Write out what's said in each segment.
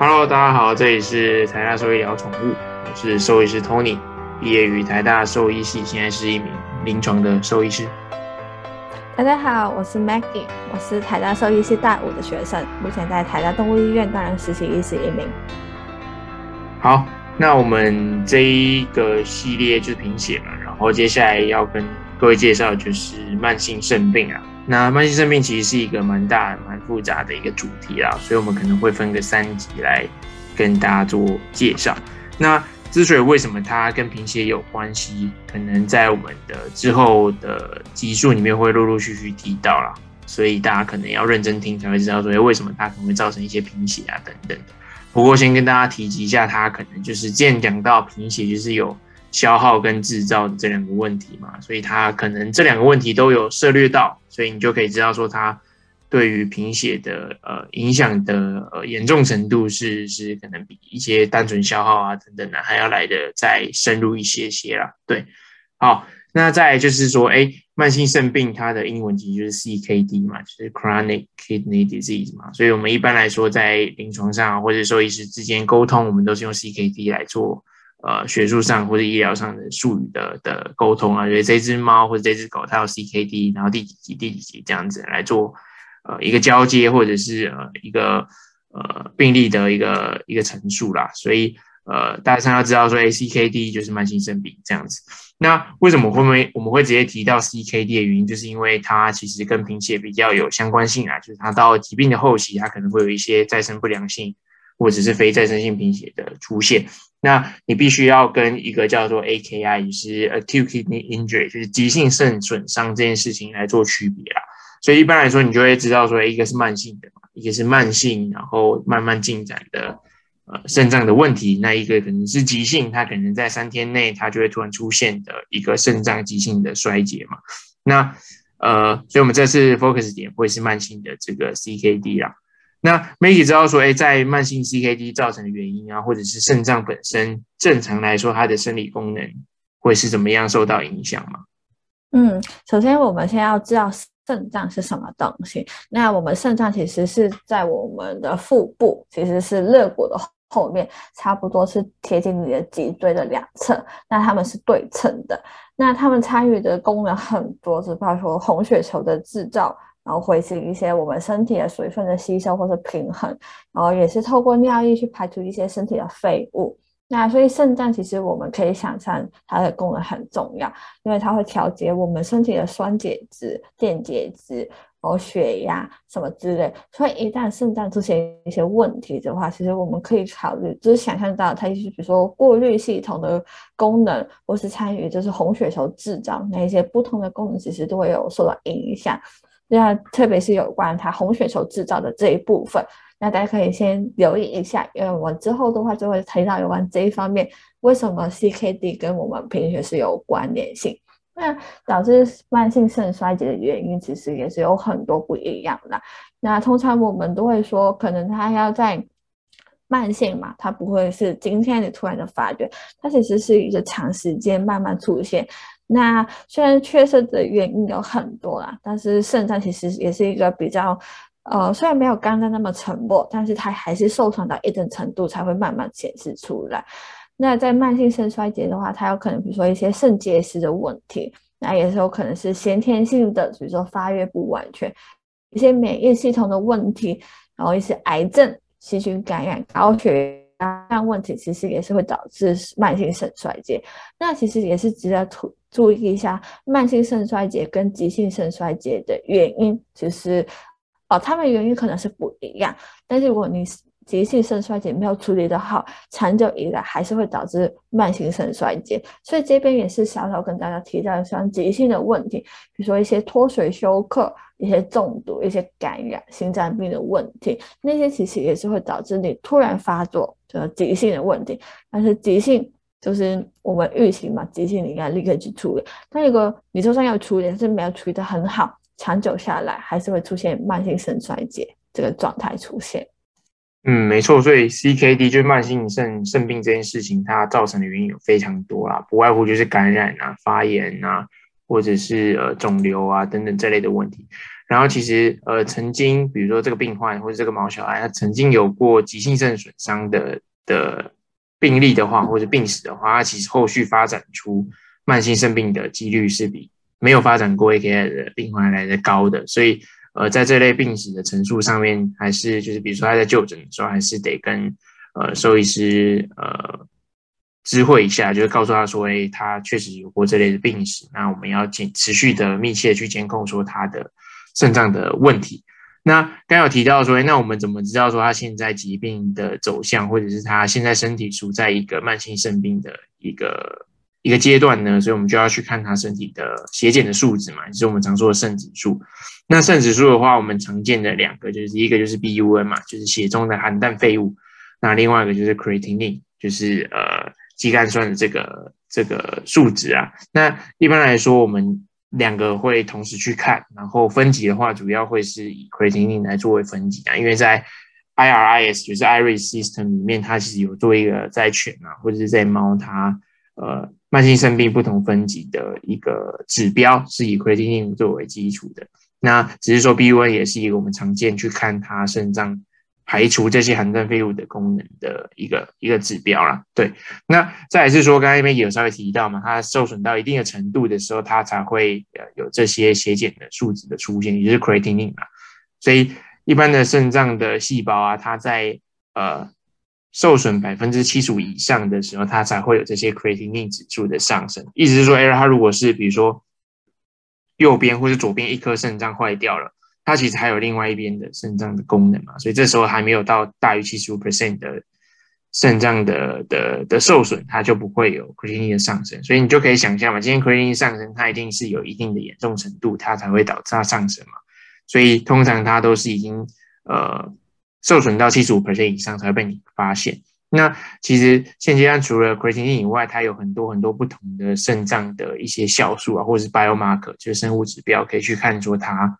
Hello，大家好，这里是台大兽医聊宠物，我是兽医师 Tony，毕业于台大兽医系，现在是一名临床的兽医师。大家好，我是 Maggie，我是台大兽医系大五的学生，目前在台大动物医院担任实习医师一名。好，那我们这一个系列就是贫血嘛，然后接下来要跟各位介绍就是慢性肾病啊。那慢性肾病其实是一个蛮大、蛮复杂的一个主题啦，所以我们可能会分个三集来跟大家做介绍。那之所以为什么它跟贫血有关系，可能在我们的之后的集数里面会陆陆续续提到啦，所以大家可能要认真听才会知道说，为什么它可能会造成一些贫血啊等等的。不过先跟大家提及一下，它可能就是既然讲到贫血，就是有。消耗跟制造的这两个问题嘛，所以它可能这两个问题都有涉略到，所以你就可以知道说它对于贫血的呃影响的呃严重程度是是可能比一些单纯消耗啊等等的还要来的再深入一些些啦。对，好，那再就是说，哎，慢性肾病它的英文其实就是 CKD 嘛，就是 Chronic Kidney Disease 嘛，所以我们一般来说在临床上或者说医师之间沟通，我们都是用 CKD 来做。呃，学术上或者医疗上的术语的的沟通啊，就是这只猫或者这只狗它有 CKD，然后第几集第几集这样子来做呃一个交接或者是呃一个呃病例的一个一个陈述啦。所以呃大家要知道说，CKD 就是慢性肾病这样子。那为什么会不会我们会直接提到 CKD 的原因，就是因为它其实跟贫血比较有相关性啊，就是它到疾病的后期，它可能会有一些再生不良性或者是非再生性贫血的出现。那你必须要跟一个叫做 AKI，就是 acute kidney injury，就是急性肾损伤这件事情来做区别啦。所以一般来说，你就会知道说，一个是慢性的嘛，一个是慢性，然后慢慢进展的呃肾脏的问题。那一个可能是急性，它可能在三天内它就会突然出现的一个肾脏急性的衰竭嘛。那呃，所以我们这次 focus 点会是慢性的这个 CKD 啦。那媒体知道说，哎，在慢性 CKD 造成的原因啊，或者是肾脏本身正常来说，它的生理功能会是怎么样受到影响吗？嗯，首先我们先要知道肾脏是什么东西。那我们肾脏其实是在我们的腹部，其实是肋骨的后面，差不多是贴近你的脊椎的两侧。那它们是对称的。那它们参与的功能很多，只包括红血球的制造。然后回行一些我们身体的水分的吸收或者平衡，然后也是透过尿液去排除一些身体的废物。那所以肾脏其实我们可以想象它的功能很重要，因为它会调节我们身体的酸碱值、电解质，然后血压什么之类。所以一旦肾脏出现一些问题的话，其实我们可以考虑，就是想象到它就是比如说过滤系统的功能，或是参与就是红血球制造那一些不同的功能，其实都会有受到影响。那特别是有关它红血球制造的这一部分，那大家可以先留意一下，因为我之后的话就会提到有关这一方面，为什么 CKD 跟我们贫血是有关联性？那导致慢性肾衰竭的原因其实也是有很多不一样的。那通常我们都会说，可能它要在慢性嘛，它不会是今天你突然的发觉，它其实是一个长时间慢慢出现。那虽然缺肾的原因有很多啦，但是肾脏其实也是一个比较，呃，虽然没有肝脏那么沉默，但是它还是受伤到一定程度才会慢慢显示出来。那在慢性肾衰竭的话，它有可能比如说一些肾结石的问题，那也是有可能是先天性的，比如说发育不完全，一些免疫系统的问题，然后一些癌症、细菌感染、高血压问题，其实也是会导致慢性肾衰竭。那其实也是值得吐注意一下，慢性肾衰竭跟急性肾衰竭的原因，其实哦，它们原因可能是不一样。但是如果你急性肾衰竭没有处理的好，长久以来还是会导致慢性肾衰竭。所以这边也是小小跟大家提到像急性的问题，比如说一些脱水休克、一些中毒、一些感染、心脏病的问题，那些其实也是会导致你突然发作的急性的问题。但是急性就是我们预期嘛，急性你应该立刻去处理。但如果你就算要处理，但是没有处理的很好，长久下来还是会出现慢性肾衰竭这个状态出现。嗯，没错，所以 CKD 就是慢性肾肾病这件事情，它造成的原因有非常多啦，不外乎就是感染啊、发炎啊，或者是呃肿瘤啊等等这类的问题。然后其实呃曾经，比如说这个病患或者这个毛小孩，他曾经有过急性肾损伤的的病例的话，或者病史的话，他其实后续发展出慢性肾病的几率是比没有发展过 AKI 的病患来的高的。所以呃在这类病史的陈述上面，还是就是比如说他在就诊的时候，还是得跟呃兽医师呃。知会一下，就是告诉他说，哎，他确实有过这类的病史，那我们要监持续的密切去监控说他的肾脏的问题。那刚有提到说，哎，那我们怎么知道说他现在疾病的走向，或者是他现在身体处在一个慢性肾病的一个一个阶段呢？所以我们就要去看他身体的血检的数值嘛，就是我们常说的肾指数。那肾指数的话，我们常见的两个就是一个就是 BUN 嘛，就是血中的含氮废物，那另外一个就是 creatinine，就是呃。肌酐酸的这个这个数值啊，那一般来说，我们两个会同时去看，然后分级的话，主要会是以 creatinine 来作为分级啊，因为在 IRIS 就是 IRIS system 里面，它其实有做一个在犬啊，或者是在猫，它呃慢性肾病不同分级的一个指标，是以 creatinine 作为基础的。那只是说 BUN 也是一个我们常见去看它肾脏。排除这些含氮废物的功能的一个一个指标啦。对，那再是说，刚才那边有稍微提到嘛，它受损到一定的程度的时候，它才会呃有这些血检的数值的出现，也就是 creatinine 嘛。所以一般的肾脏的细胞啊，它在呃受损百分之七十五以上的时候，它才会有这些 creatinine 指数的上升。意思是说，哎，它如果是比如说右边或者左边一颗肾脏坏掉了。它其实还有另外一边的肾脏的功能嘛，所以这时候还没有到大于七十五 percent 的肾脏的的的受损，它就不会有 creatinine 的上升。所以你就可以想象嘛，今天 creatinine 上升，它一定是有一定的严重程度，它才会导致它上升嘛。所以通常它都是已经呃受损到七十五 percent 以上才会被你发现。那其实现阶段除了 creatinine 以外，它有很多很多不同的肾脏的一些酵素啊，或者是 biomarker，就是生物指标，可以去看出它。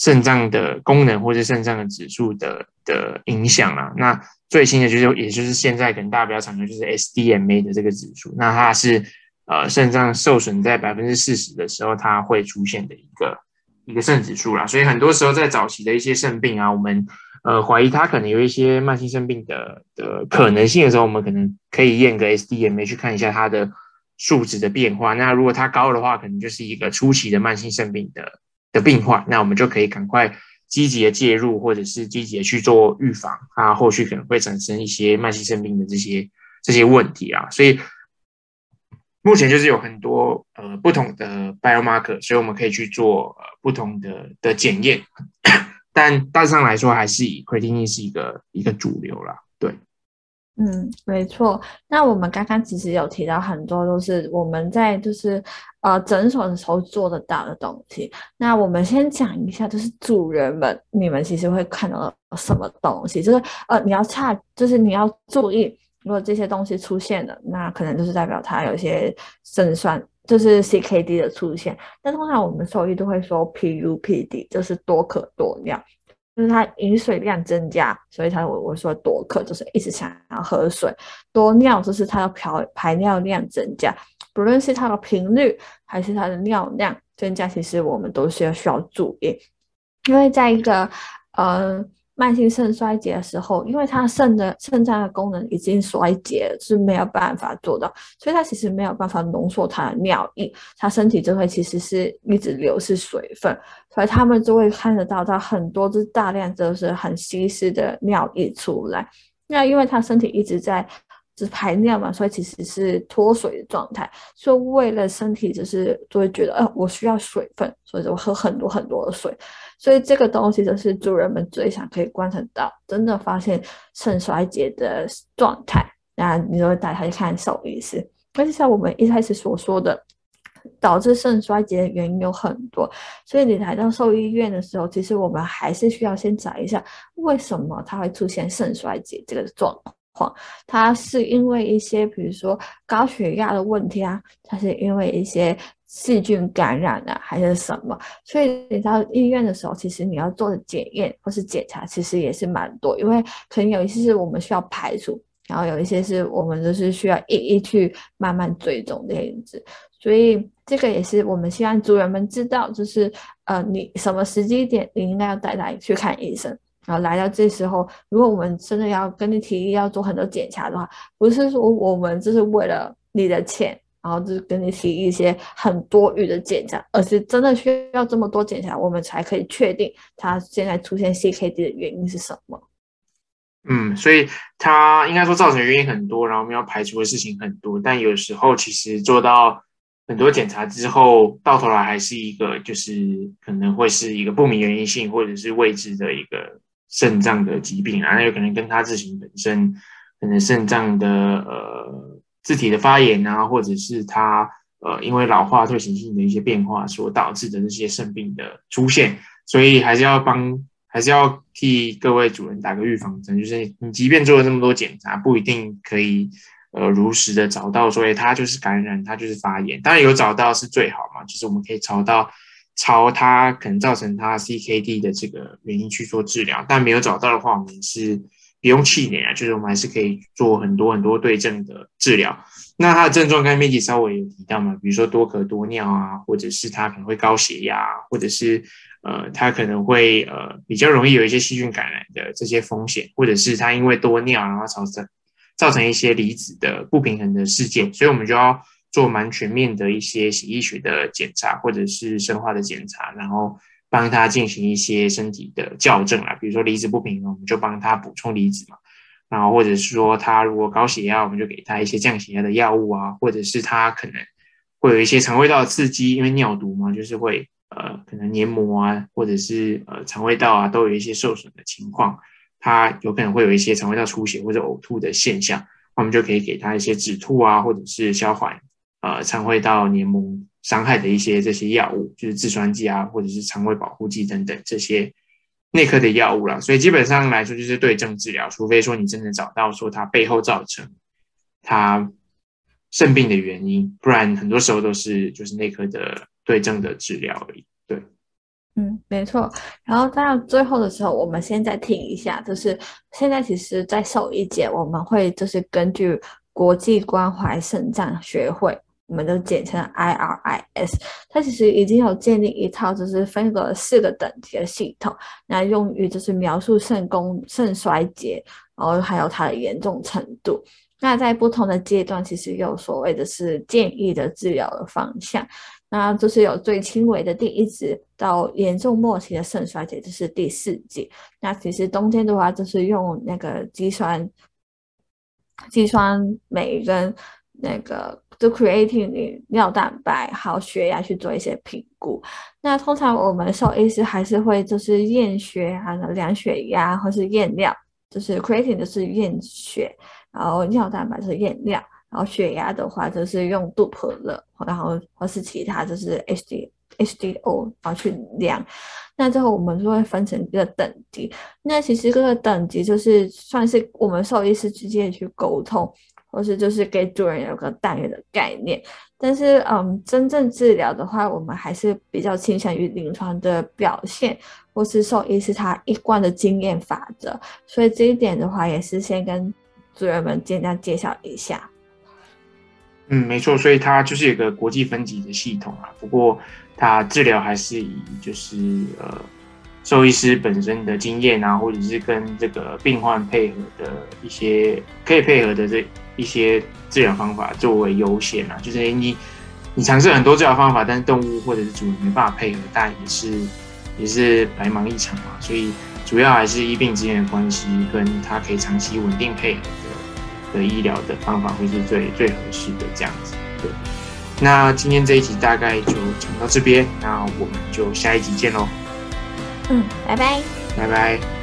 肾脏的功能或者肾脏的指数的的影响啊，那最新的就是，也就是现在可能大家比较常用就是 SDMA 的这个指数，那它是呃肾脏受损在百分之四十的时候，它会出现的一个一个肾指数啦。所以很多时候在早期的一些肾病啊，我们呃怀疑它可能有一些慢性肾病的的可能性的时候，我们可能可以验个 SDMA 去看一下它的数值的变化。那如果它高的话，可能就是一个初期的慢性肾病的。的病患，那我们就可以赶快积极的介入，或者是积极的去做预防，它后续可能会产生一些慢性肾病的这些这些问题啊。所以目前就是有很多呃不同的 biomarker，所以我们可以去做呃不同的的检验，但大致上来说还是以 creatinine 是一个一个主流啦。对。嗯，没错。那我们刚刚其实有提到很多都是我们在就是呃诊所的时候做得到的东西。那我们先讲一下，就是主人们，你们其实会看到什么东西？就是呃你要差，就是你要注意，如果这些东西出现了，那可能就是代表它有些肾酸，就是 CKD 的出现。但通常我们兽医都会说 PUPD，就是多可多尿。就是它饮水量增加，所以它我我说多渴就是一直想要喝水，多尿就是它的排排尿量增加，不论是它的频率还是它的尿量增加，其实我们都是要需要注意，因为在一个呃。慢性肾衰竭的时候，因为他肾的肾脏的功能已经衰竭，是没有办法做到，所以他其实没有办法浓缩他的尿液，他身体就会其实是一直流失水分，所以他们就会看得到他很多是大量就是很稀释的尿液出来。那因为他身体一直在是排尿嘛，所以其实是脱水的状态，所以为了身体就是就会觉得，呃，我需要水分，所以就喝很多很多的水。所以这个东西就是主人们最想可以观察到，真的发现肾衰竭的状态，那你就会带他去看兽医师。那就像我们一开始所说的，导致肾衰竭的原因有很多，所以你来到兽医院的时候，其实我们还是需要先找一下，为什么它会出现肾衰竭这个状况？它是因为一些，比如说高血压的问题啊，它是因为一些。细菌感染啊还是什么？所以你到医院的时候，其实你要做的检验或是检查，其实也是蛮多。因为可能有一些是我们需要排除，然后有一些是我们就是需要一一去慢慢追踪这样子。所以这个也是我们希望主人们知道，就是呃，你什么时机点你应该要带来去看医生。然后来到这时候，如果我们真的要跟你提议要做很多检查的话，不是说我们就是为了你的钱，然后就是跟你提一些很多余的检查，而是真的需要这么多检查，我们才可以确定他现在出现 CKD 的原因是什么。嗯，所以它应该说造成原因很多，然后我们要排除的事情很多，但有时候其实做到很多检查之后，到头来还是一个就是可能会是一个不明原因性或者是未知的一个肾脏的疾病啊，那有可能跟他自行本身可能肾脏的呃自体的发炎啊，或者是他呃因为老化退行性的一些变化所导致的这些肾病的出现，所以还是要帮。还是要替各位主人打个预防针，就是你即便做了这么多检查，不一定可以呃如实的找到，所以它就是感染，它就是发炎。当然有找到是最好嘛，就是我们可以找到朝它可能造成它 CKD 的这个原因去做治疗。但没有找到的话，我们是不用气馁啊，就是我们还是可以做很多很多对症的治疗。那它的症状刚才 Maggie 稍微有提到嘛，比如说多咳多尿啊，或者是它可能会高血压，或者是。呃，它可能会呃比较容易有一些细菌感染的这些风险，或者是它因为多尿然后造成造成一些离子的不平衡的事件，所以我们就要做蛮全面的一些血液学的检查或者是生化的检查，然后帮他进行一些身体的校正啊，比如说离子不平衡，我们就帮他补充离子嘛，然后或者是说他如果高血压，我们就给他一些降血压的药物啊，或者是他可能会有一些肠胃道的刺激，因为尿毒嘛，就是会。呃，可能黏膜啊，或者是呃肠胃道啊，都有一些受损的情况，他有可能会有一些肠胃道出血或者呕吐的现象，我们就可以给他一些止吐啊，或者是消缓呃肠胃道黏膜伤害的一些这些药物，就是制酸剂啊，或者是肠胃保护剂等等这些内科的药物了。所以基本上来说，就是对症治疗，除非说你真的找到说它背后造成它肾病的原因，不然很多时候都是就是内科的。对症的治疗而已。对，嗯，没错。然后到最后的时候，我们现在听一下，就是现在其实，在兽医界，我们会就是根据国际关怀肾脏学会，我们都简称 IRIS，它其实已经有建立一套就是分隔四个等级的系统，那用于就是描述肾功肾衰竭，然后还有它的严重程度。那在不同的阶段，其实有所谓的是建议的治疗的方向。那就是有最轻微的第一级到严重末期的肾衰竭，就是第四级。那其实冬天的话，就是用那个肌酸、肌酸镁跟那个就 creating 你尿蛋白还有血压去做一些评估。那通常我们兽医师还是会就是验血啊、量血压或是验尿，就是 creating 的是验血，然后尿蛋白是验尿。然后血压的话，就是用杜普勒，然后或是其他，就是 H D H D O，然后去量。那之后我们就会分成一个等级。那其实这个等级就是算是我们兽医师之间去沟通，或是就是给主人有个大约的概念。但是，嗯，真正治疗的话，我们还是比较倾向于临床的表现，或是兽医师他一贯的经验法则。所以这一点的话，也是先跟主人们简单介绍一下。嗯，没错，所以它就是有个国际分级的系统啊。不过它治疗还是以就是呃兽医师本身的经验啊，或者是跟这个病患配合的一些可以配合的这一些治疗方法作为优先啊。就是你你尝试很多治疗方法，但是动物或者是主人没办法配合，但也是也是白忙一场嘛。所以主要还是医病之间的关系，跟它可以长期稳定配合。的医疗的方法会是最最合适的这样子，对。那今天这一集大概就讲到这边，那我们就下一集见喽。嗯，拜拜。拜拜。